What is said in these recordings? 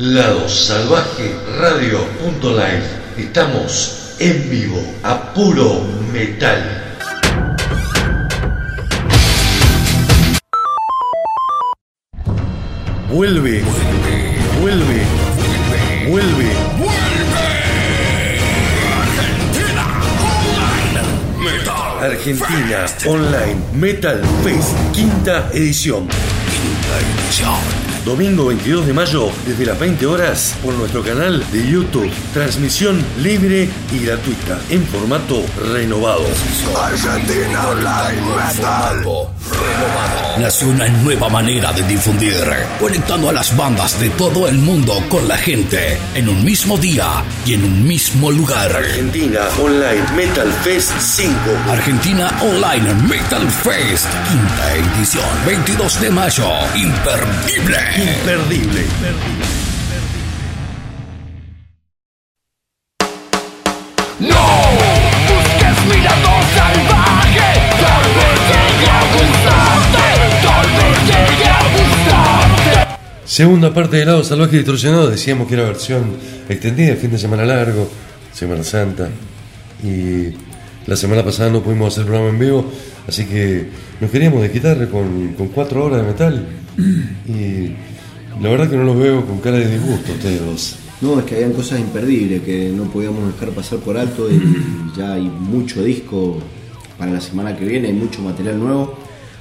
Lado Salvaje Radio.live. Estamos en vivo a puro metal. Vuelve, vuelve, vuelve. Argentina Online Metal Fest, quinta edición. Domingo 22 de mayo, desde las 20 horas, por nuestro canal de YouTube. Transmisión libre y gratuita, en formato renovado. Argentina Online Metal. Nació una nueva manera de difundir, conectando a las bandas de todo el mundo con la gente en un mismo día y en un mismo lugar. Argentina Online Metal Fest 5. Argentina Online Metal Fest, quinta edición, 22 de mayo, imperdible. Imperdible. No Segunda parte del lado salvaje distorsionado, decíamos que era versión extendida, fin de semana largo, Semana Santa. Y la semana pasada no pudimos hacer programa en vivo, así que nos queríamos desquitar con, con cuatro horas de metal. Y la verdad que no los veo con cara de disgusto ustedes dos. No, es que habían cosas imperdibles que no podíamos dejar pasar por alto y ya hay mucho disco para la semana que viene, hay mucho material nuevo,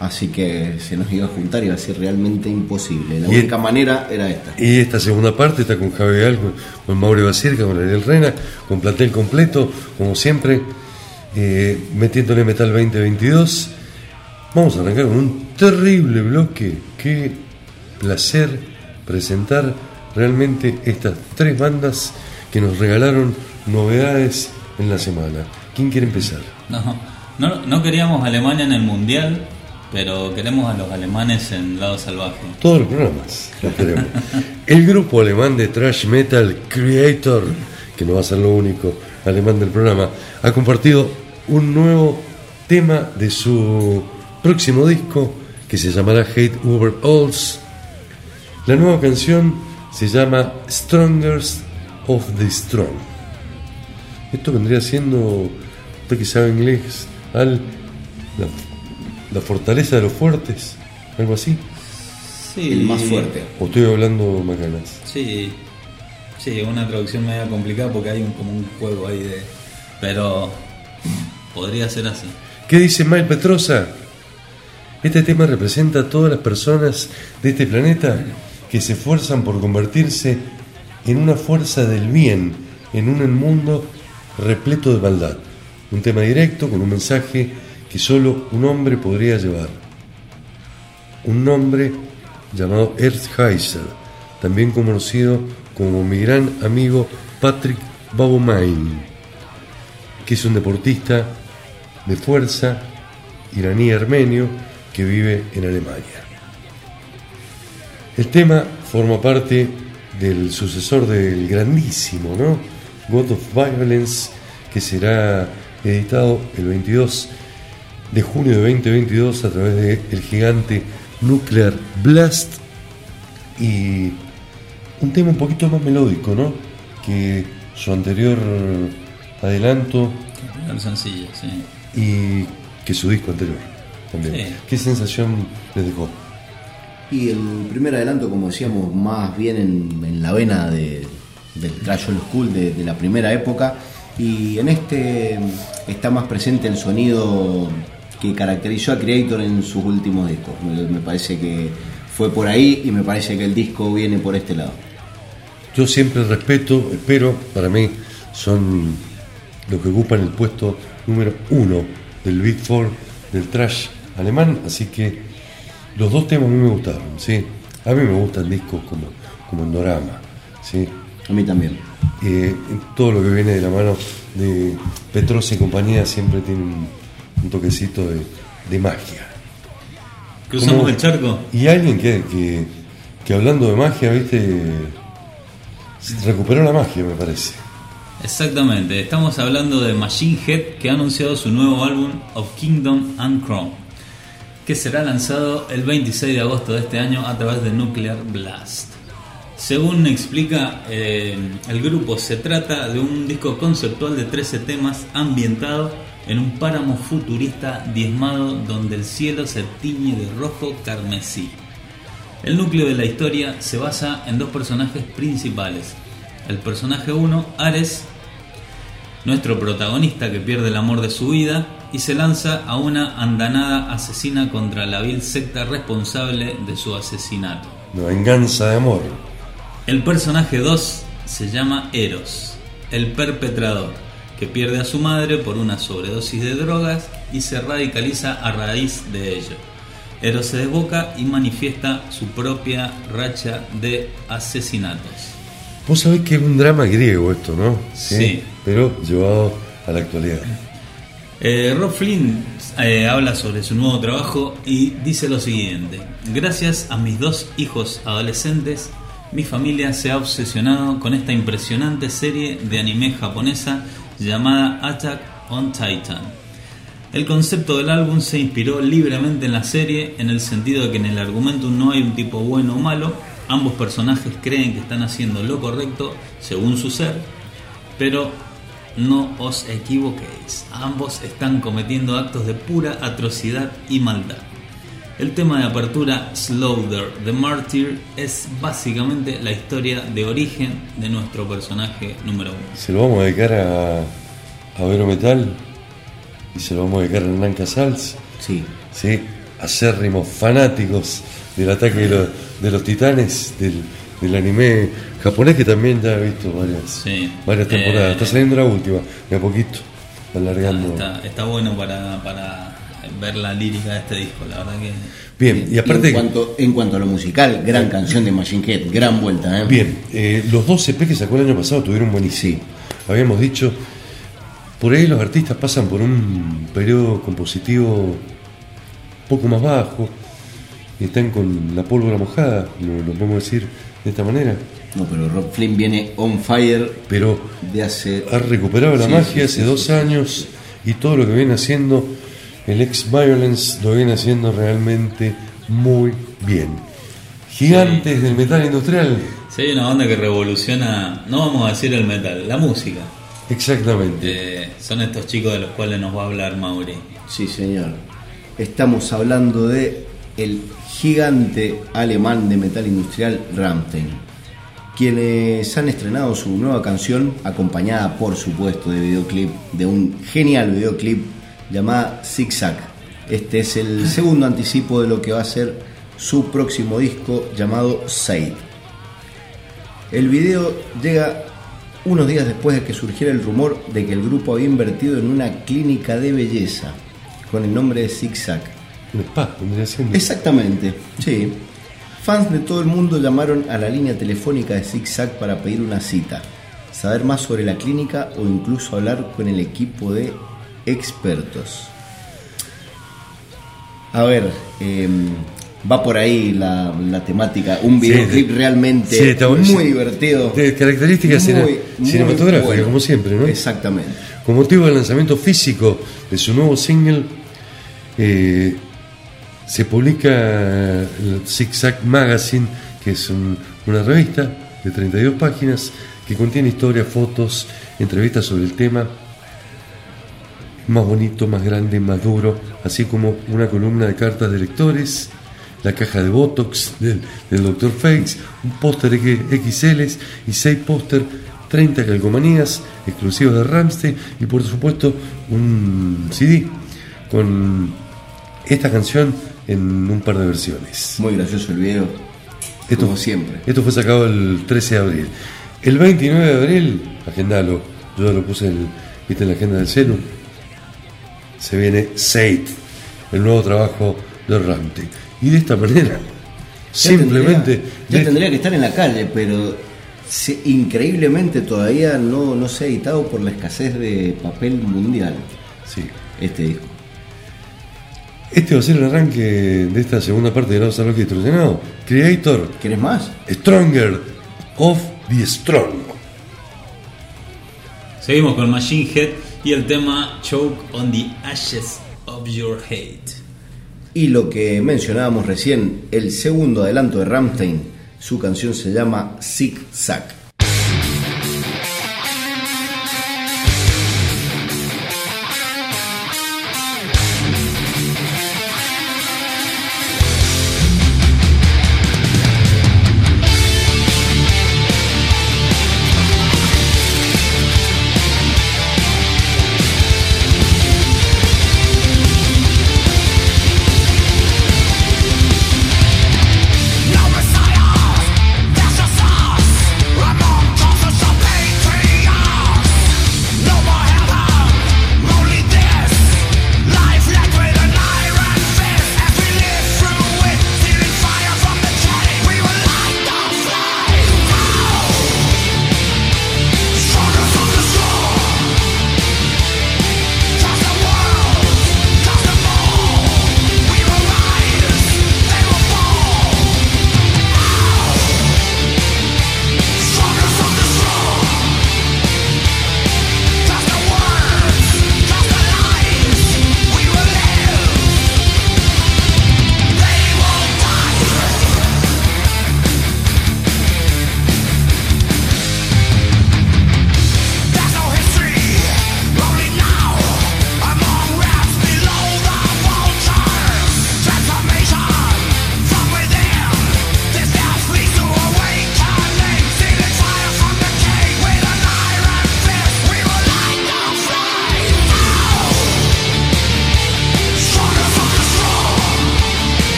así que se nos iba a juntar y iba a ser realmente imposible. La Y- única manera era esta. Y esta segunda parte está con Javi Vidal, con, con Mauro Basirca, con Ariel Rena, con plantel completo, como siempre, eh, metiéndole Metal 2022. Vamos a arrancar con un terrible bloque. Qué placer presentar realmente estas tres bandas que nos regalaron novedades en la semana. ¿Quién quiere empezar? No, no, no queríamos Alemania en el Mundial, pero queremos a los alemanes en lado salvaje. Todos los programas los queremos. El grupo alemán de thrash metal Creator, que no va a ser lo único alemán del programa, ha compartido un nuevo tema de su próximo disco que se llamará Hate Over Alls. La nueva canción se llama Strongest of the Strong. Esto vendría siendo, usted que sabe inglés, al la fortaleza de los fuertes, algo así. Sí, El más fuerte. ¿O estoy hablando macanas? Sí, sí, una traducción media complicada porque hay un, como un juego ahí de... Pero podría ser así. ¿Qué dice Mike Petrosa? Este tema representa a todas las personas de este planeta que se esfuerzan por convertirse en una fuerza del bien en un mundo repleto de maldad. Un tema directo con un mensaje que solo un hombre podría llevar. Un hombre llamado Earthheiser, también conocido como mi gran amigo Patrick Babomain, que es un deportista de fuerza iraní armenio que vive en Alemania. El tema forma parte del sucesor del grandísimo, ¿no? God of Violence, que será editado el 22 de junio de 2022 a través de el gigante Nuclear Blast y un tema un poquito más melódico, ¿no? Que su anterior adelanto El sencillo, sí. y que su disco anterior también. Sí. ¿Qué sensación les dejó? Y el primer adelanto, como decíamos, más bien en, en la vena de- del trash old school de, de la primera época. Y en este está más presente el sonido que caracterizó a Creator en sus últimos discos. Me, me parece que fue por ahí y me parece que el disco viene por este lado. Yo siempre respeto, espero, para mí son los que ocupan el puesto número uno del Big Four del trash alemán, así que los dos temas a mí me gustaron, ¿sí? A mí me gustan discos como, como Endorama, ¿sí? A mí también. Eh, todo lo que viene de la mano de Petros y compañía siempre tiene un, un toquecito de, de magia. Cruzamos el charco. Y alguien que, que, que hablando de magia, viste, recuperó la magia, me parece. Exactamente, estamos hablando de Machine Head que ha anunciado su nuevo álbum Of Kingdom and Crown, que será lanzado el 26 de agosto de este año a través de Nuclear Blast. Según explica eh, el grupo, se trata de un disco conceptual de 13 temas ambientado en un páramo futurista diezmado donde el cielo se tiñe de rojo carmesí. El núcleo de la historia se basa en dos personajes principales. El personaje 1, Ares, nuestro protagonista que pierde el amor de su vida y se lanza a una andanada asesina contra la vil secta responsable de su asesinato. La venganza de amor. El personaje 2 se llama Eros, el perpetrador, que pierde a su madre por una sobredosis de drogas y se radicaliza a raíz de ello. Eros se desboca y manifiesta su propia racha de asesinatos. Vos sabés que es un drama griego esto, ¿no? Sí. Pero llevado a la actualidad. Eh, Rob Flynn eh, habla sobre su nuevo trabajo y dice lo siguiente: Gracias a mis dos hijos adolescentes, mi familia se ha obsesionado con esta impresionante serie de anime japonesa llamada Attack on Titan. El concepto del álbum se inspiró libremente en la serie en el sentido de que en el argumento no hay un tipo bueno o malo, ambos personajes creen que están haciendo lo correcto según su ser, pero no os equivoquéis, ambos están cometiendo actos de pura atrocidad y maldad. El tema de apertura Slaughter the Martyr es básicamente la historia de origen de nuestro personaje número uno. Se lo vamos a dedicar a, a Vero Metal y se lo vamos a dedicar a Hernán Casals, Sí. ¿sí? acérrimos fanáticos del ataque de, los- de los titanes, del, del anime japonés que también ya he visto varias, Sí. varias temporadas. Eh, Está saliendo la última, de a poquito, alargando. Está, está bueno para, para ver la lírica de este disco, la verdad que... Bien, y aparte... en, cuanto, en cuanto a lo musical, gran canción de Machine Head, gran vuelta, ¿eh? Bien, eh, los dos EP que sacó el año pasado tuvieron buenísimo. Habíamos dicho, por ahí los artistas pasan por un periodo compositivo poco más bajo y están con la pólvora mojada, lo, lo podemos decir de esta manera, No, pero Rob Flynn viene on fire pero de hace. ha recuperado la Sí, magia sí, hace sí, dos sí. años y todo lo que viene haciendo el ex-violence lo viene haciendo realmente muy bien. Gigantes del metal industrial, hay una banda que revoluciona, no vamos a decir el metal, la música. exactamente. Eh, son estos chicos de los cuales nos va a hablar Mauri. Sí, señor. Estamos hablando de el gigante alemán de metal industrial Rammstein, quienes han estrenado su nueva canción acompañada, por supuesto, de videoclip, de un genial videoclip llamada Zig Zag. Este es el segundo anticipo de lo que va a ser su próximo disco llamado Said. El video llega unos días después de que surgiera el rumor de que el grupo había invertido en una clínica de belleza con el nombre de Zig Zag. Un spa, vendría siendo. Exactamente, sí. Fans de todo el mundo llamaron a la línea telefónica de Zig Zag para pedir una cita, saber más sobre la clínica o incluso hablar con el equipo de expertos. A ver, em, va por ahí la, la temática. Un videoclip sí. realmente Sí, está bueno. muy divertido. De características muy cinematográficas, bueno. como siempre, ¿no? Exactamente. Con motivo del lanzamiento físico de su nuevo single, eh, se publica el Zig Zag Magazine, que es un- una revista de 32 páginas que contiene historias, fotos, entrevistas sobre el tema más bonito, más grande, más duro, así como una columna de cartas de lectores, la caja de Botox del, del Dr. Fakes, un póster XL y seis póster, 30 calcomanías exclusivos de Ramstein y por supuesto un CD con esta canción en un par de versiones. Muy gracioso el video. Esto, como siempre. Esto fue sacado el 13 de abril. El 29 de abril, agendalo, yo ya lo puse en, ¿viste, en la agenda del celu, se viene Sate, el nuevo trabajo de Ramstein. Y de esta manera, Ya simplemente... tendría, ya de- tendría que estar en la calle, pero se- increíblemente todavía no, no se ha editado por la escasez de papel mundial sí. este disco. Este va a ser el arranque de esta segunda parte de la Salud Distorsionado. Creator, ¿Querés más? Stronger of the Strong. Seguimos con Machine Head y el tema Choke on the Ashes of Your Hate. Y lo que mencionábamos recién, el segundo adelanto de Rammstein, Su canción se llama Zig Zag.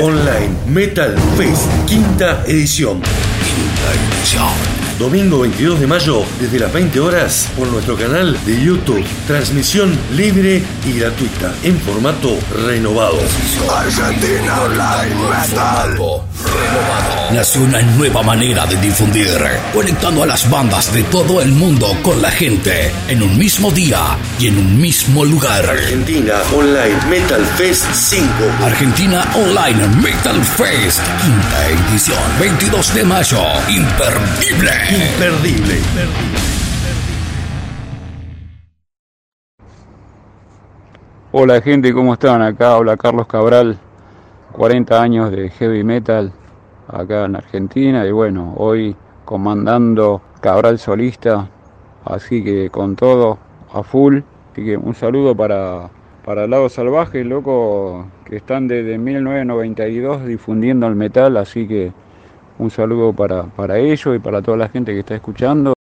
Online Metal Fest, quinta edición. Domingo 22 de mayo, desde las 20 horas, por nuestro canal de YouTube. Transmisión libre y gratuita, en formato renovado. Argentina Online Metal. Nació una nueva manera de difundir, conectando a las bandas de todo el mundo con la gente en un mismo día y en un mismo lugar. Argentina Online Metal Fest 5. Argentina Online Metal Fest, quinta edición, 22 de mayo, imperdible. Imperdible. Hola gente, ¿cómo están? Acá habla Carlos Cabral, 40 años de heavy metal acá en Argentina y bueno, hoy comandando Cabral solista, así que con todo a full. Así que un saludo para, para el lado salvaje, loco, que están desde 1992 difundiendo el metal, así que un saludo para, para ellos y para toda la gente que está escuchando.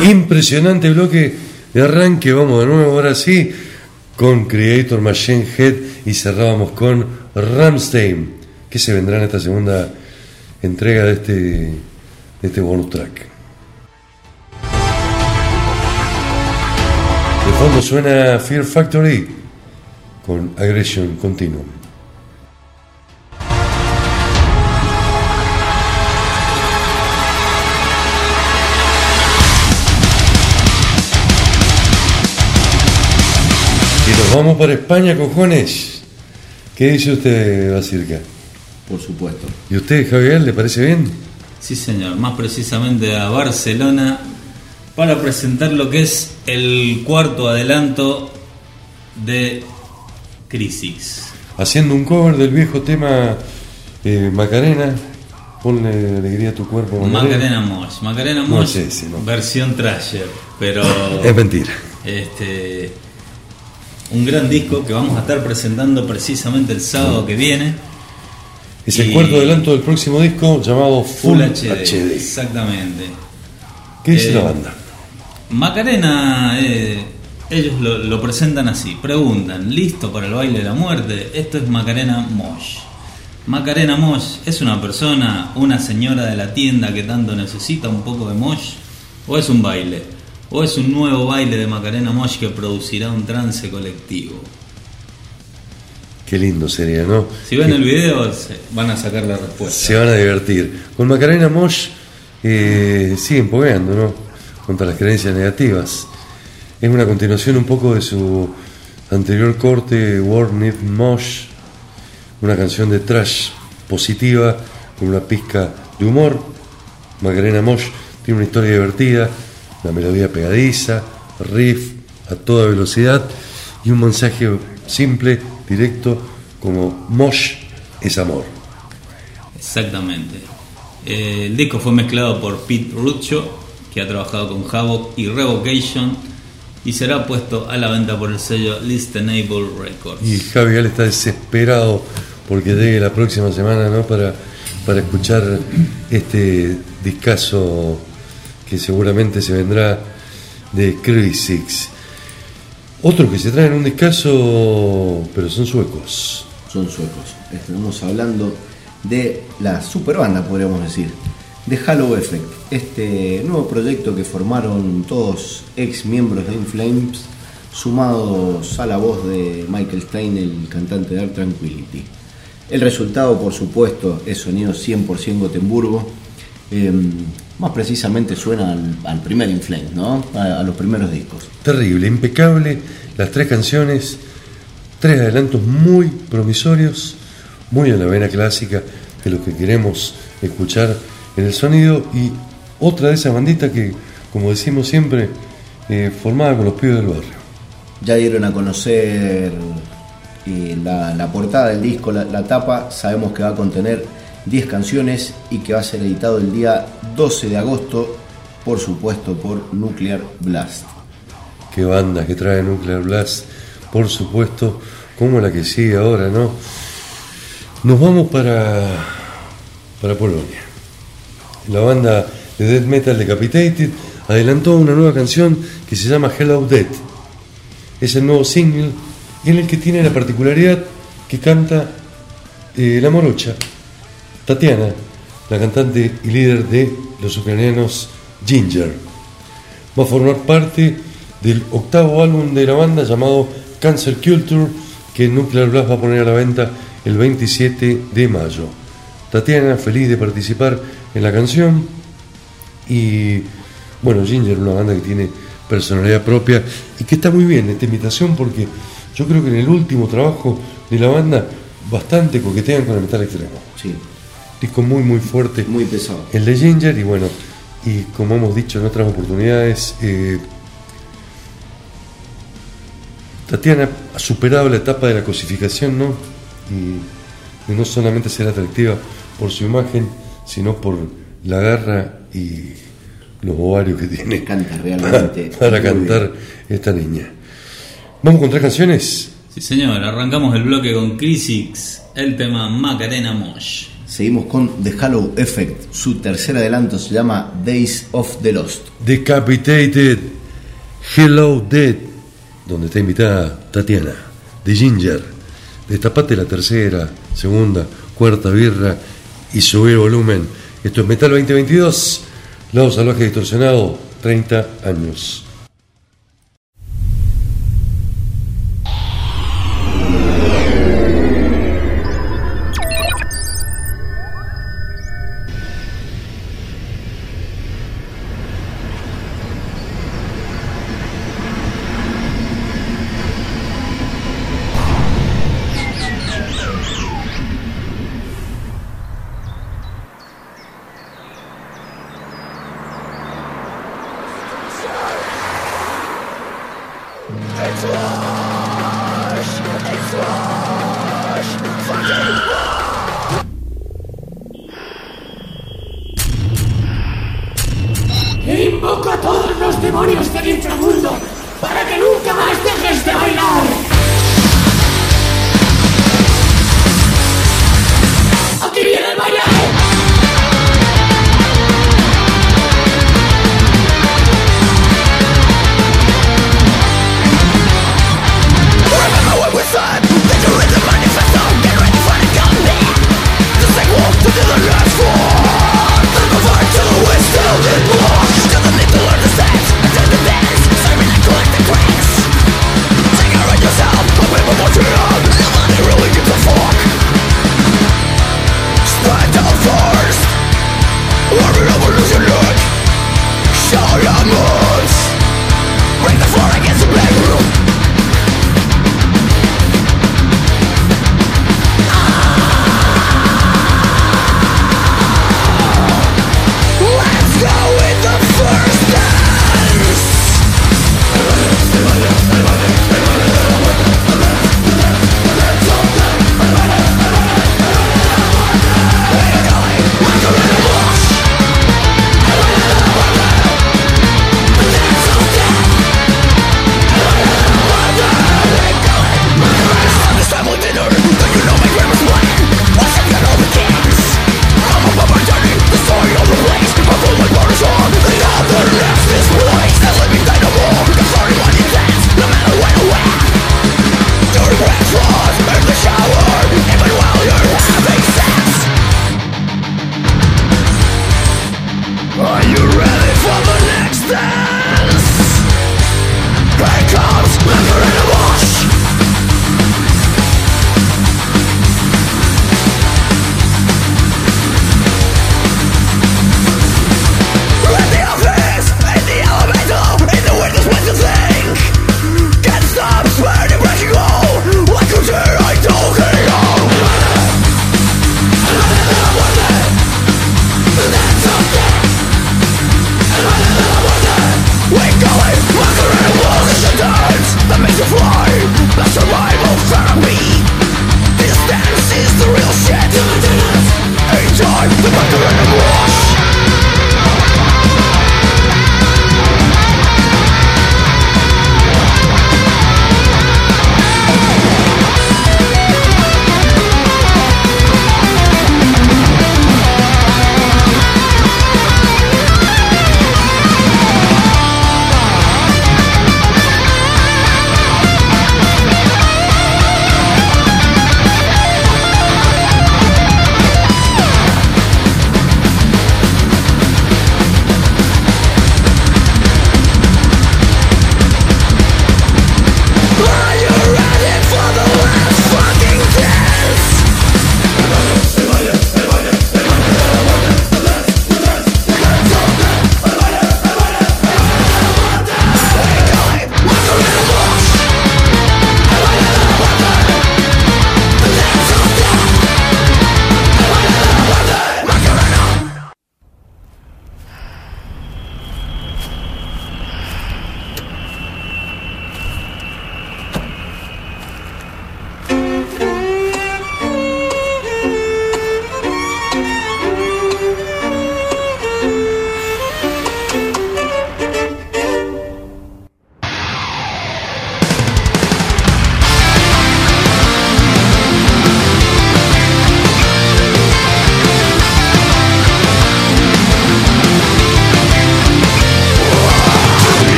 Impresionante bloque de arranque. Vamos de nuevo, ahora sí, con Creator Machine Head y cerrábamos con Ramstein, que se vendrá en esta segunda entrega de este, de este bonus track. De fondo suena Fear Factory con Aggression Continuum. Nos vamos para España, cojones. ¿Qué dice usted, Basirca? Por supuesto. ¿Y usted, Javier, le parece bien? Sí, señor, más precisamente a Barcelona para presentar lo que es el cuarto adelanto de Crisis. Haciendo un cover del viejo tema eh, Macarena. Ponle alegría a tu cuerpo, Macarena Mosh, Macarena No Mosh, sé si no. versión Trasher, pero Es mentira. este un gran disco que vamos a estar presentando precisamente el sábado que viene. Es el cuarto adelanto del próximo disco llamado Full, Full HD, HD. exactamente. ¿Qué dice Eh, la banda? Macarena, eh, ellos lo, lo presentan así, preguntan, ¿listo para el baile de la muerte? Esto es Macarena Mosh. Macarena Mosh es una persona, una señora de la tienda que tanto necesita un poco de Mosh, o es un baile. ¿O es un nuevo baile de Macarena Mosh que producirá un trance colectivo? Qué lindo sería, ¿no? Si ven el video se- van a sacar la respuesta. Se van a divertir. Con Macarena Mosh eh, siguen pogueando, ¿no? Contra las creencias negativas. Es una continuación un poco de su anterior corte, War Need Mosh, una canción de trash positiva con una pizca de humor. Macarena Mosh tiene una historia divertida, una melodía pegadiza, riff a toda velocidad y un mensaje simple, directo, como Mosh es amor. Exactamente. Eh, el disco fue mezclado por Pete Ruccio, que ha trabajado con Havoc y Revocation, y será puesto a la venta por el sello Listenable Records. Y Javi Gal está desesperado porque llegue la próxima semana ¿no? para, para escuchar este discazo que seguramente se vendrá de Crisix. Otro que se trae en un discazo, pero son suecos. Son suecos. Estamos hablando de la super banda, podríamos decir, de Halo Effect, este nuevo proyecto que formaron todos ex miembros de In Flames, sumados a la voz de Michael Stein, el cantante de Dark Tranquility. El resultado, por supuesto, es sonido 100% Gotemburgo. Eh, más precisamente suena al, al primer In Flames, ¿no? A- a los primeros discos. Terrible, impecable, las tres canciones, tres adelantos muy promisorios, muy a la vena clásica de lo que queremos escuchar en el sonido y otra de esas banditas que, como decimos siempre, eh, formada con los pibes del barrio. Ya dieron a conocer eh, la, la portada del disco, la, la tapa. Sabemos que va a contener 10 canciones y que va a ser editado el día 12 de agosto, por supuesto, por Nuclear Blast. Qué banda que trae Nuclear Blast, por supuesto, como la que sigue ahora, ¿no? Nos vamos para, para Polonia. La banda de death metal Decapitated adelantó una nueva canción que se llama Hello Death. Es el nuevo single en el que tiene la particularidad que canta eh, la morocha, Tatiana, la cantante y líder de los ucranianos Ginger. Va a formar parte del octavo álbum de la banda llamado Cancer Culture que Nuclear Blast va a poner a la venta el 27 de mayo. Tatiana, feliz de participar en la canción y bueno, Ginger, una banda que tiene personalidad propia y que está muy bien esta invitación porque yo creo que en el último trabajo de la banda bastante coquetean con el metal extremo. Sí, Disco muy muy fuerte. muy pesado. El de Ginger y bueno, y como hemos dicho en otras oportunidades, eh, Tatiana ha superado la etapa de la cosificación, ¿no? Y, y no solamente ser atractiva por su imagen, sino por la garra y los ovarios que tiene Canta para, realmente. para muy cantar esta niña. Vamos con tres canciones. Sí, señor, arrancamos el bloque con Crisix, el tema Macarena Mosh. Seguimos con The Halo Effect. Su tercer adelanto se llama Days of the Lost. Decapitated, Hello Dead, donde está invitada Tatiana, de Ginger. Destapate la tercera, segunda, cuarta birra y subir volumen. Esto es Metal 2022, Lado Salvaje Distorsionado, 30 años.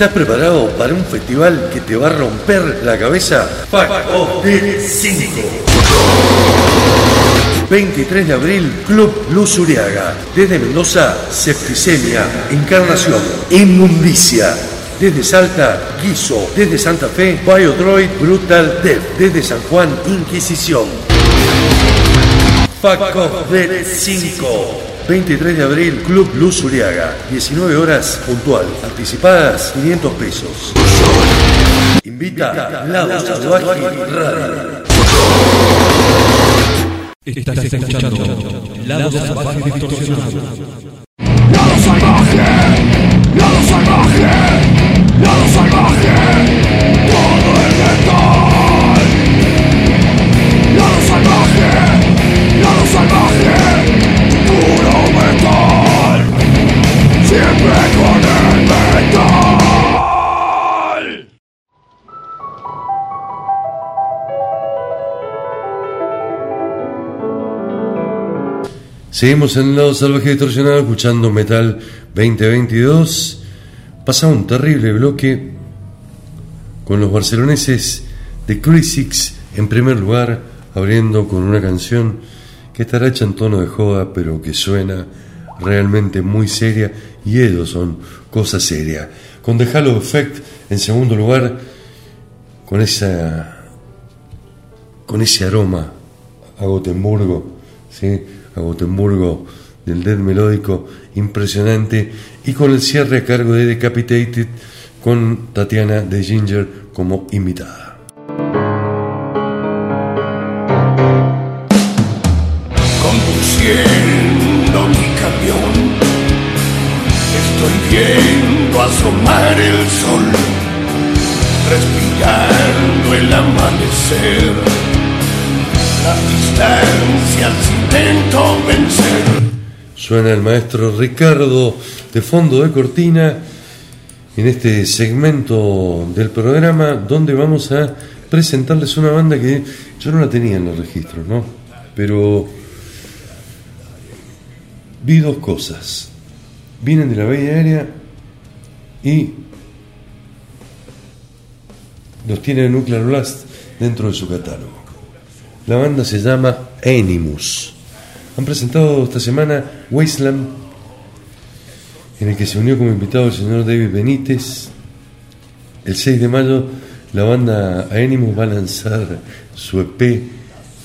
¿Estás preparado para un festival que te va a romper la cabeza? Fuck Off de 5. 23 de abril, Club Luz Uriaga. Desde Mendoza, Septicemia, Encarnación, Inmundicia. Desde Salta, Guiso. Desde Santa Fe, Biodroid Brutal Death. Desde San Juan, Inquisición. Fuck Off Dead 5. 23 de abril, Club Luz Uriaga. 19 horas puntual. Anticipadas 500 pesos. Invita Lado Salvaje Radio. Estás escuchando Lado Salvaje Distorsionado. Seguimos en el lado salvaje distorsionado escuchando Metal 2022. Pasaba un terrible bloque con los barceloneses de Crisix en primer lugar, abriendo con una canción que estará hecha en tono de joda, pero que suena realmente muy seria y ellos son cosa seria. Con The Halo Effect en segundo lugar, con esa con ese aroma a Gotemburgo, ¿sí? A Gotemburgo del death melódico impresionante y con el cierre a cargo de Decapitated con Tatiana de Ginger como invitada. Conduciendo mi camión, estoy viendo asomar el sol, respirando el amanecer, Suena el maestro Ricardo de fondo de cortina en este segmento del programa donde vamos a presentarles una banda que yo no la tenía en los registros, ¿no? Pero vi dos cosas. Vienen de la Bella Aérea y los tiene Nuclear Blast dentro de su catálogo. La banda se llama Animus. Han presentado esta semana Wasteland, en el que se unió como invitado el señor David Benítez. El 6 de mayo la banda Animus va a lanzar su EP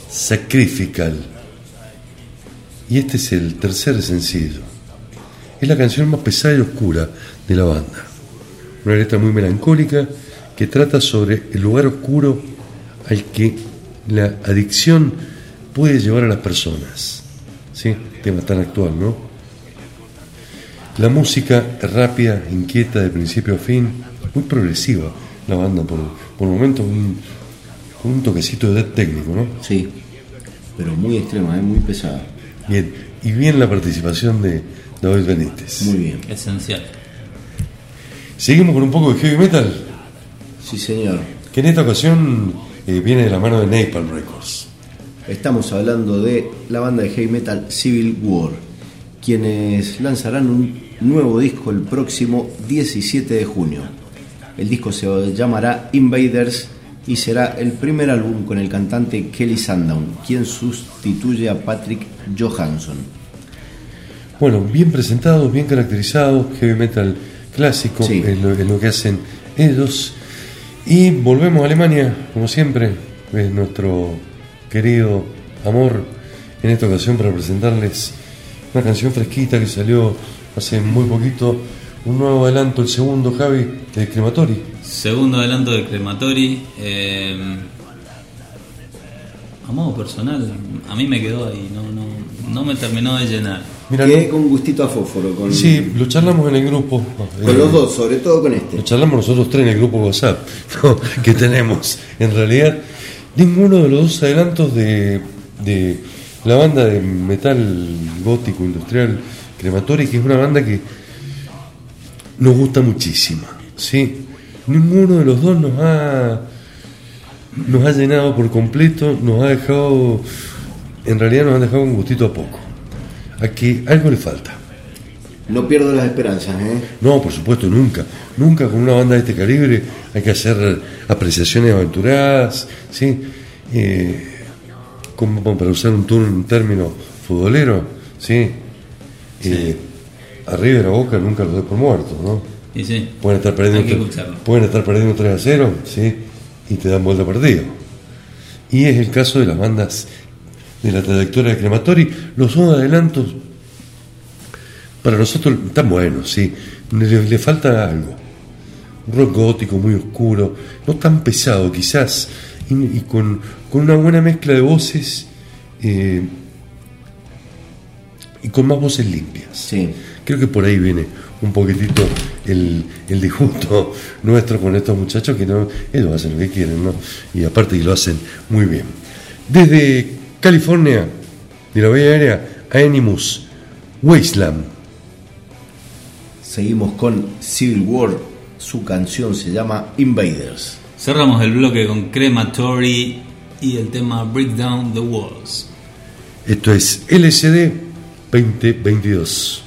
Sacrificial. Y este es el tercer sencillo. Es la canción más pesada y oscura de la banda. Una letra muy melancólica que trata sobre el lugar oscuro al que la adicción puede llevar a las personas. ¿Sí? Tema tan actual, ¿no? La música es rápida, inquieta de principio a fin, muy progresiva la banda, por, por momentos un, un toquecito de death técnico, ¿no? Sí, pero muy extrema, ¿eh? muy pesada. Bien, y bien la participación de David Benítez. Muy bien. Esencial. Seguimos con un poco de heavy metal, Sí, señor. que en esta ocasión eh, viene de la mano de Napalm Records. Estamos hablando de la banda de heavy metal Civil War, quienes lanzarán un nuevo disco el próximo 17 de junio. El disco se llamará Invaders y será el primer álbum con el cantante Kelly Sandown, quien sustituye a Patrick Johansson. Bueno, bien presentados, bien caracterizados, heavy metal clásico Sí. en, lo, en lo que hacen ellos. Y volvemos a Alemania, como siempre, es nuestro querido amor en esta ocasión para presentarles una canción fresquita que salió hace muy poquito, un nuevo adelanto, el segundo, Javi, de Crematori. Segundo adelanto de Crematori. eh, modo personal, a mí me quedó ahí, no, no, no me terminó de llenar. Mira, Quedé con gustito a fósforo, con, sí, lo charlamos en el grupo. con eh, los dos, sobre todo con este. Lo charlamos nosotros tres en el grupo WhatsApp ¿no? que tenemos. En realidad, ninguno de los dos adelantos de, de la banda de metal gótico industrial Crematori, que es una banda que nos gusta muchísimo. ¿sí? Ninguno de los dos nos ha, nos ha llenado por completo, nos ha dejado, en realidad nos han dejado un gustito a poco. A que algo le falta. No pierdo las esperanzas, ¿eh? No, por supuesto, nunca. Nunca con una banda de este calibre hay que hacer apreciaciones aventuradas, ¿sí? Eh, como para usar un, turno, un término futbolero, ¿sí? Eh, arriba de la boca nunca los doy por muertos, ¿no? Y sí. Pueden estar perdiendo, Hay que tre- escucharlo. pueden estar perdiendo 3 a 0, ¿sí? Y te dan vuelta partido. Y es el caso de las bandas de la trayectoria de Crematori. Los dos adelantos, para nosotros, están buenos, sí. Le, le falta algo. Un rock gótico muy oscuro, no tan pesado quizás, y, y con, con una buena mezcla de voces eh, y con más voces limpias. Sí. Creo que por ahí viene un poquitito el, el disgusto nuestro con estos muchachos que no, ellos hacen lo que quieren, ¿no? Y aparte que lo hacen muy bien. Desde California, de la Bahía Aérea, a Animus, Wasteland. Seguimos con Civil War. Su canción se llama Invaders. Cerramos el bloque con Crematory y el tema Break Down the Walls. Esto es LCD 2022.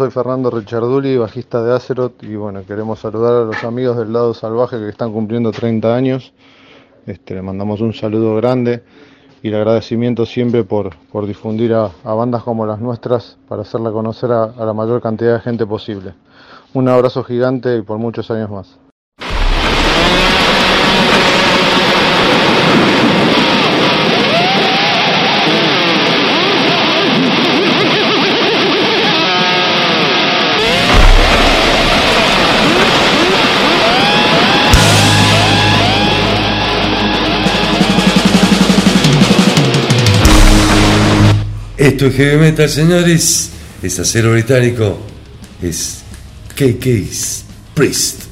Soy Fernando Richarduli, bajista de Azeroth y bueno, queremos saludar a los amigos del lado salvaje que están cumpliendo 30 años. Este, le mandamos un saludo grande y el agradecimiento siempre por, por difundir a, bandas como las nuestras para hacerla conocer a la mayor cantidad de gente posible. Un abrazo gigante y por muchos años más. Esto es heavy metal, señores. Es acero británico. Es KK's Priest.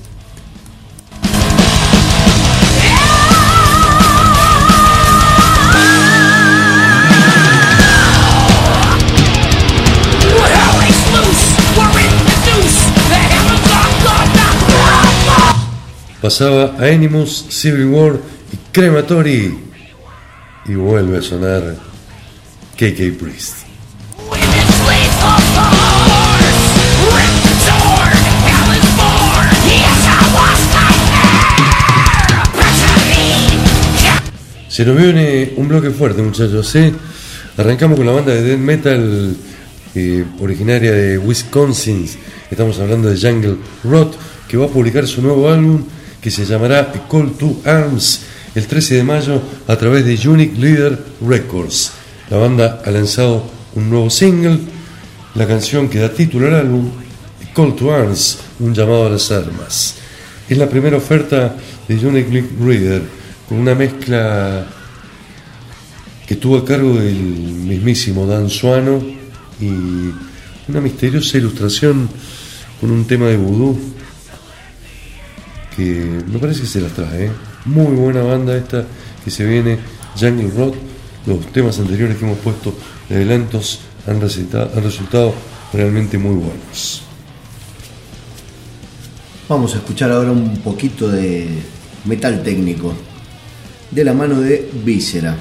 Pasaba a Animus, Civil War y Crematory. Y vuelve a sonar KK Priest. Se nos viene un bloque fuerte, muchachos. ¿eh? Arrancamos con la banda de death metal eh, originaria de Wisconsin. Estamos hablando de Jungle Rot, que va a publicar su nuevo álbum que se llamará Call to Arms el 13 de mayo a través de Unique Leader Records. La banda ha lanzado un nuevo single, la canción que da título al álbum, Call to Arms, un llamado a las armas. Es la primera oferta de Unique Reader, con una mezcla que tuvo a cargo del mismísimo Dan Suano y una misteriosa ilustración con un tema de vudú que me parece que se las trae. ¿eh? Muy buena banda esta que se viene, Jungle Rock. Los temas anteriores que hemos puesto de adelantos han resultado, han resultado realmente muy buenos. Vamos a escuchar ahora un poquito de metal técnico de la mano de Víscera.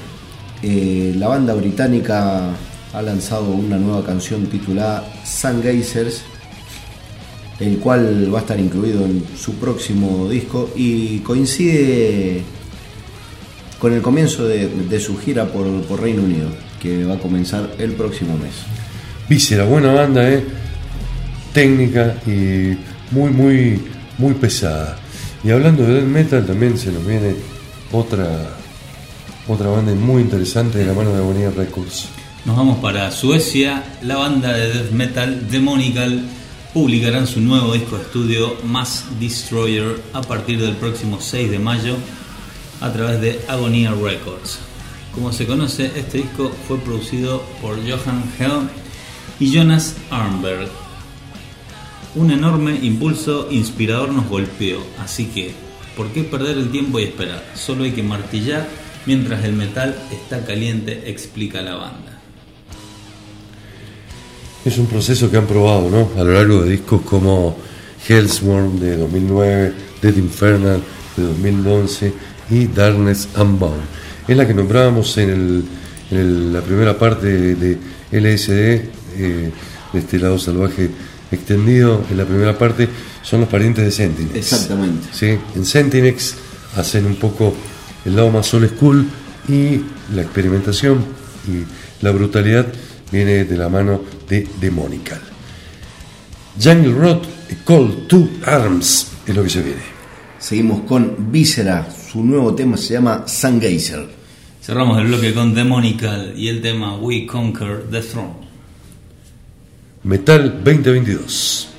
Eh, la banda británica ha lanzado una nueva canción titulada Sun Gazers, el cual va a estar incluido en su próximo disco y coincide con el comienzo de, de su gira por, por Reino Unido, que va a comenzar el próximo mes. Víscera, buena banda, ¿eh? técnica y muy, muy, muy pesada. Y hablando de death metal, también se nos viene otra, otra banda muy interesante de la mano de Agonía Records. Nos vamos para Suecia. La banda de death metal Demonical publicarán su nuevo disco de estudio Mass Destroyer a partir del próximo 6 de mayo a través de Agonía Records. Como se conoce, este disco fue producido por Johan Helm y Jonas Arnberg. Un enorme impulso inspirador nos golpeó, así que, ¿por qué perder el tiempo y esperar? Solo hay que martillar mientras el metal está caliente, explica la banda. Es un proceso que han probado ¿no? a lo largo de discos como Hellsworm de 2009, Dead Infernal de 2011 y Darkness Unbound. Es la que nombrábamos en, el- en el- la primera parte de, LSD, eh, de este lado salvaje extendido. En la primera parte son los parientes de Sentinex. Exactamente. ¿sí? En Sentinex hacen un poco el lado más old school y la experimentación y la brutalidad viene de la mano de Demonical. Jungle Rot, A Call to Arms es lo que se viene. Seguimos con Víscera, su nuevo tema se llama Sun Gazer. Cerramos el bloque con Demonical y el tema We Conquer the Throne. Metal 2022.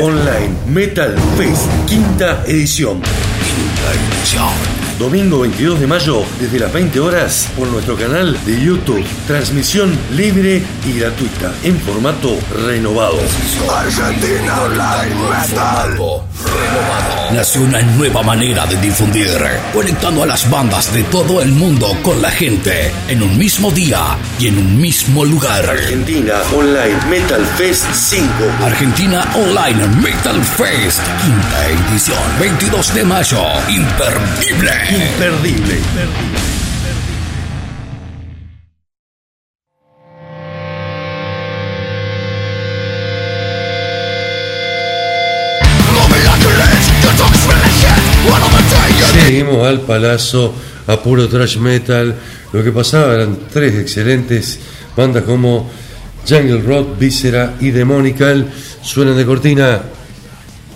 Online Metal Fest, quinta edición. Domingo 22 de mayo, desde las 20 horas, por nuestro canal de YouTube. Transmisión libre y gratuita, en formato renovado. Argentina Online Metal. Nació una nueva manera de difundir, conectando a las bandas de todo el mundo con la gente en un mismo día y en un mismo lugar. Argentina Online Metal Fest 5. Argentina Online Metal Fest, quinta edición, 22 de mayo, imperdible. Imperdible. Seguimos al palazo a puro trash metal. Lo que pasaba eran tres excelentes bandas como Jungle Rock, Viscera y Demonical. Suenan de cortina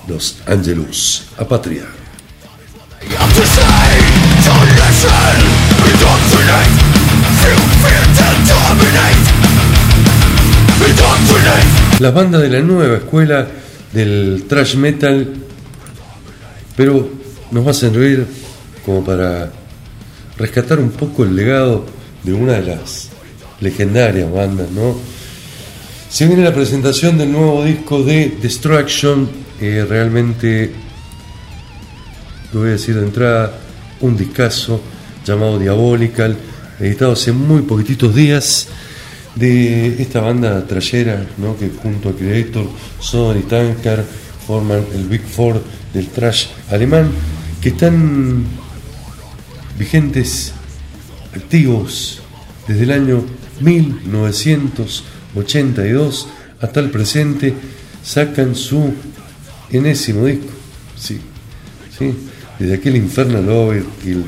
Los Angelus, a patria. Las bandas de la nueva escuela del thrash metal, pero nos a servir como para rescatar un poco el legado de una de las legendarias bandas, ¿no? Se viene la presentación del nuevo disco de Destruction, eh, realmente, lo voy a decir de entrada, un discazo llamado Diabolical, editado hace muy poquititos días, de esta banda trayera, ¿no? que junto a Creator, Sodom y Tankard forman el Big Four del trash alemán, que están vigentes, activos desde el año 1982 hasta el presente, sacan su enésimo disco. Sí, sí, desde aquel Infernal Overkill,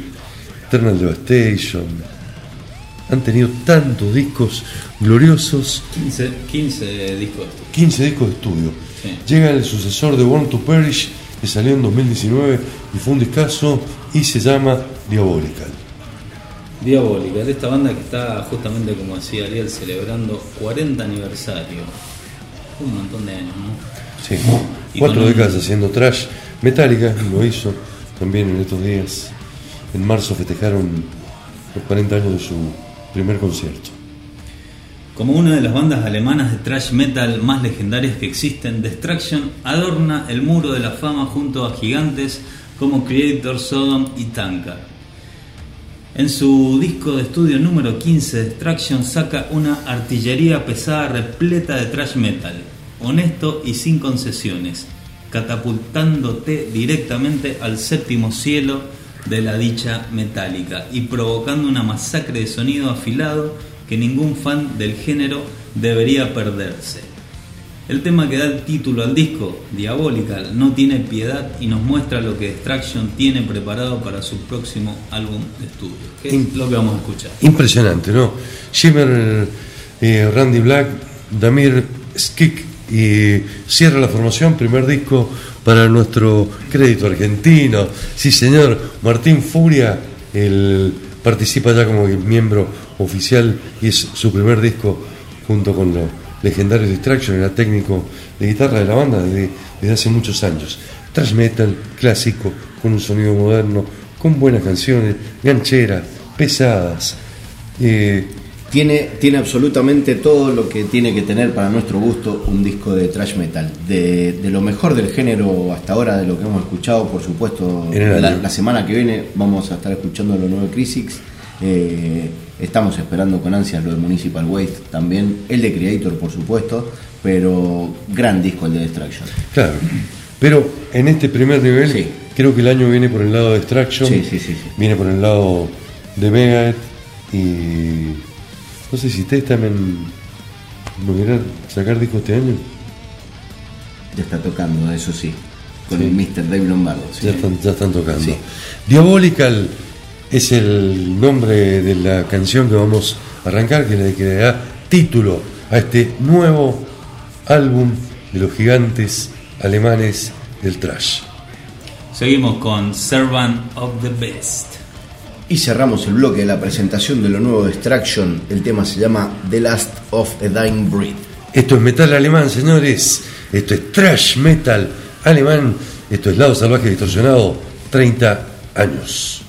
Eternal Devastation. Han tenido tantos discos gloriosos. 15, 15 discos. 15 discos de estudio. Sí. Llega el sucesor de Born to Perish, que salió en 2019 y fue un discazo y se llama Diabolical. Diabólica, de esta banda que está justamente como decía Ariel celebrando 40 aniversario. Un montón de años, ¿no? Sí, Y cuatro un- décadas haciendo trash. Metallica lo hizo también en estos días. En marzo festejaron los 40 años de su primer concierto. Como una de las bandas alemanas de thrash metal más legendarias que existen, Destruction adorna el muro de la fama junto a gigantes como Creator, Sodom y Tankard. En su disco de estudio número 15, Destruction saca una artillería pesada repleta de thrash metal, honesto y sin concesiones, catapultándote directamente al séptimo cielo de la dicha metálica y provocando una masacre de sonido afilado que ningún fan del género debería perderse. El tema que da el título al disco, Diabolical, no tiene piedad y nos muestra lo que Destruction tiene preparado para su próximo álbum de estudio, que es lo que vamos a escuchar. Impresionante, ¿no? Shimmer, eh, Randy Black, Damir Skik y cierra la formación, primer disco para nuestro crédito argentino. Sí, señor, Martín Furia, él participa ya como miembro oficial y es su primer disco junto con los legendarios Distraction, era técnico de guitarra de la banda desde, desde hace muchos años. Thrash metal clásico, con un sonido moderno, con buenas canciones, gancheras, pesadas. Eh, Tiene, tiene absolutamente todo lo que tiene que tener para nuestro gusto un disco de thrash metal. De, de lo mejor del género hasta ahora, de lo que hemos escuchado, por supuesto, la, la semana que viene vamos a estar escuchando lo nuevo de Crisix. Eh, estamos esperando con ansias lo de Municipal Waste también, el de Creator por supuesto, pero gran disco el de Destruction. Claro, pero en este primer nivel Sí. creo que el año viene por el lado de Extraction, Sí, sí, viene por el lado de Megadeth y no sé si ustedes también lograr sacar disco este año. Ya está tocando, eso sí, con el Mr. Dave Lombardo. Ya están, ya están tocando. Diabolical es el nombre de la canción que vamos a arrancar, que le que le da título a este nuevo álbum de los gigantes alemanes del trash. Seguimos con Servant of the Best. Y cerramos el bloque de la presentación de lo nuevo de Extraction. El tema se llama The Last of a Dying Breed. Esto es metal alemán, señores. Esto es trash metal alemán. Esto es Lado Salvaje Distorsionado, 30 años.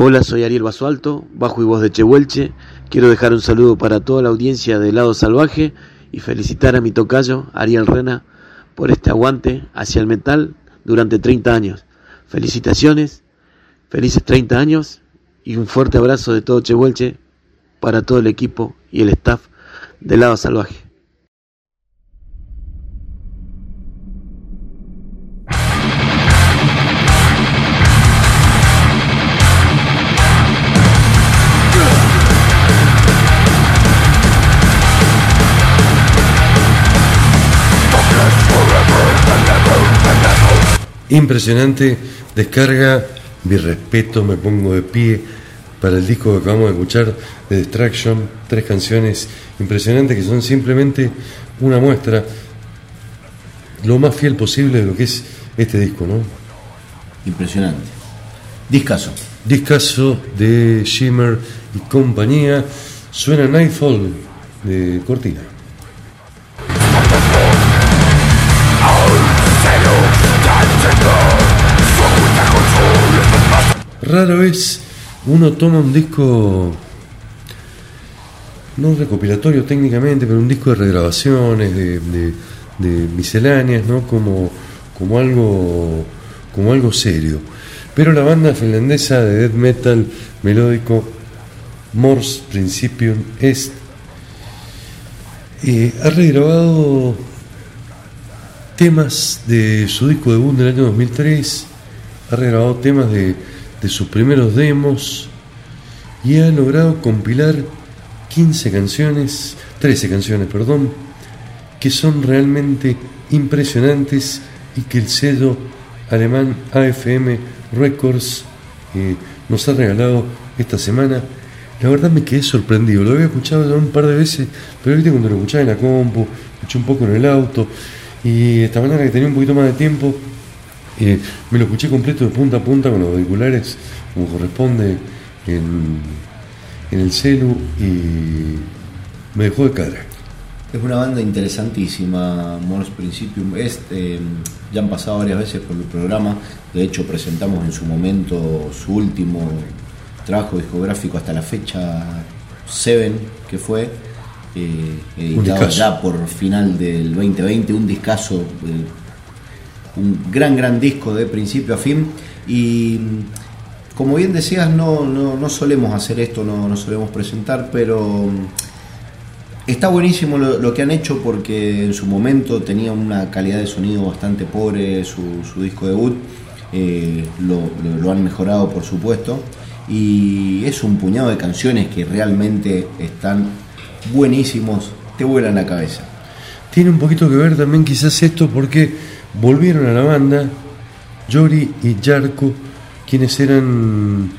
Hola, soy Ariel Basualto, bajo y voz de Chehuelche. Quiero dejar un saludo para toda la audiencia de Lado Salvaje y felicitar a mi tocayo, Ariel Rena, por este aguante hacia el metal durante 30 años. Felicitaciones, felices 30 años y un fuerte abrazo de todo Chehuelche para todo el equipo y el staff de Lado Salvaje. Impresionante descarga, mi respeto, me pongo de pie para el disco que acabamos de escuchar de Distraction, tres canciones impresionantes que son simplemente una muestra lo más fiel posible de lo que es este disco, ¿no? Impresionante. Discaso. Discaso de Shimmer y compañía. Suena Nightfall de Cortina. Rara vez uno toma un disco, no recopilatorio técnicamente, pero un disco de regrabaciones, de, de- misceláneas, ¿no? Como, como, algo, como algo serio. Pero la banda finlandesa de death metal melódico Morse Principium Est eh, ha regrabado temas de su disco debut del año 2003, ha regrabado temas de, de sus primeros demos y ha logrado compilar 15 canciones, 13 canciones, perdón, que son realmente impresionantes y que el sello alemán AFM Records eh, nos ha regalado esta semana. La verdad me quedé sorprendido, lo había escuchado ya un par de veces, pero viste cuando lo escuchaba en la compu, escuché un poco en el auto, y esta mañana que tenía un poquito más de tiempo, eh, me lo escuché completo de punta a punta con los auriculares, como corresponde en, en el celu, y me dejó de cara. Es una banda interesantísima, Morse Principium. Es, eh, ya han pasado varias veces por el programa. De hecho, presentamos en su momento su último trabajo discográfico hasta la fecha, Seven, que fue eh, editado ya por final del 2020. Un discazo, eh, un gran, gran disco de principio a fin. Y como bien decías, no, no, no solemos hacer esto, no, no solemos presentar, pero. mm, Está buenísimo lo, que han hecho porque en su momento tenía una calidad de sonido bastante pobre su, disco debut. Eh, lo han mejorado por supuesto. Y es un puñado de canciones que realmente están buenísimos, te vuelan la cabeza. Tiene un poquito que ver también quizás esto porque volvieron a la banda Yori y Yarko, quienes eran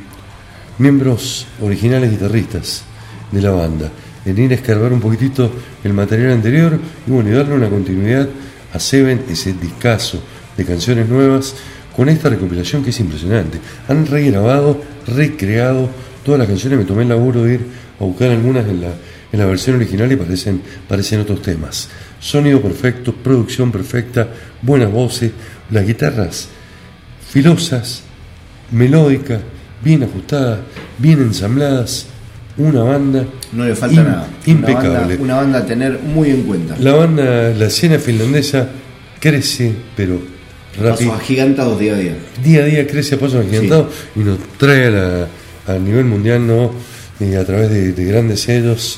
miembros originales guitarristas de la banda, en ir a escarbar un poquitito el material anterior y bueno, y darle una continuidad a Seven, ese discazo de canciones nuevas, con esta recopilación que es impresionante. Han regrabado, recreado todas las canciones, me tomé el laburo de ir a buscar algunas en la, en la versión original y parecen, parecen otros temas. Sonido perfecto, producción perfecta, buenas voces, las guitarras filosas, melódicas, bien ajustadas, bien ensambladas, una banda No le falta nada. impecable. Una banda, una banda a tener muy en cuenta. La banda, la escena finlandesa crece, pero rápido. Pasos agigantados día a día. Día a día crece a pasos agigantados y nos trae a, la- a nivel mundial, ¿no? Eh, a través de, de grandes sellos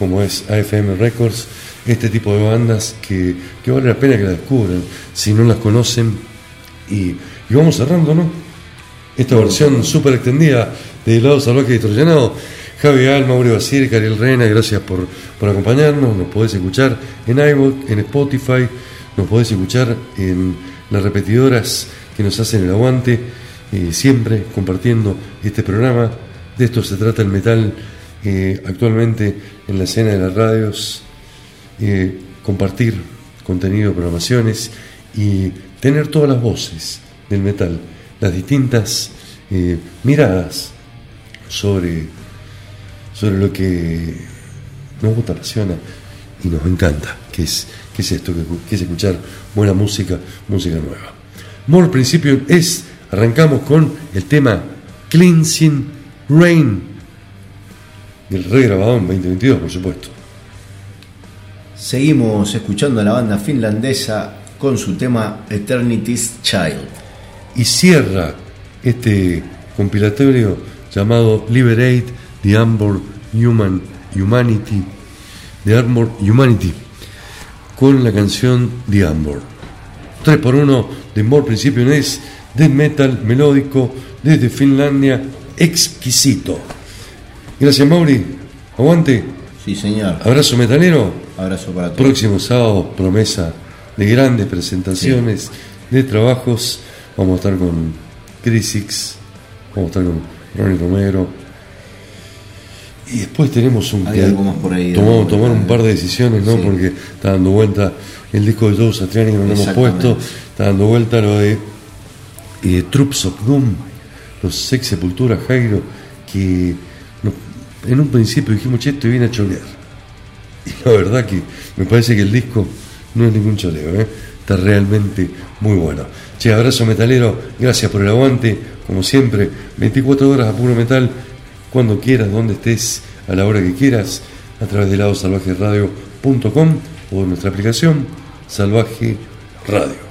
como es AFM Records, este tipo de bandas que, que vale la pena que la descubran si no las conocen. Y, y vamos cerrando, ¿no? Esta versión súper extendida de Helado Salvaje y Troyanado. Javi Al, Mauro Basir, Cariel Reina, gracias por, por acompañarnos. Nos podés escuchar en iVoox, en Spotify, nos podés escuchar en las repetidoras que nos hacen el aguante, eh, siempre compartiendo este programa. De esto se trata el metal eh, actualmente en la escena de las radios. eh, compartir contenido, programaciones y tener todas las voces del metal, las distintas eh, miradas sobre, sobre lo que nos gusta, apasiona y nos encanta, que es, que es esto, que, que es escuchar buena música, música nueva. More principio es, arrancamos con el tema Cleansing Rain y el regrabado en 2022, por supuesto. Seguimos escuchando a la banda finlandesa con su tema Eternity's Child. Y cierra este compilatorio llamado Liberate the Armor Human Humanity, The Humanity, con la canción The Armor. 3x1 de More Principio es death metal melódico desde Finlandia, exquisito. Gracias Mauri, aguante. Sí, señor. Abrazo metalero. Abrazo para todos. Próximo sábado, promesa de grandes presentaciones, de trabajos. Vamos a estar con Crisix, vamos a estar con Ronnie Romero. Y después tenemos un más por ahí, tomamos- tomar un par de decisiones, ¿no? Sí. Porque está dando vuelta el disco de Joe Satriani que no hemos puesto, está dando vuelta lo de eh, Troops of Doom, los Sex Sepultura Jairo, que en un principio dijimos, che, esto viene a chorear. Y la verdad que me parece que el disco no es ningún choleo, ¿eh? está realmente muy bueno. Che, abrazo metalero, gracias por el aguante, como siempre, 24 horas a puro metal, cuando quieras, donde estés, a la hora que quieras, a través de ladosalvajeradio.com o nuestra aplicación Salvaje Radio.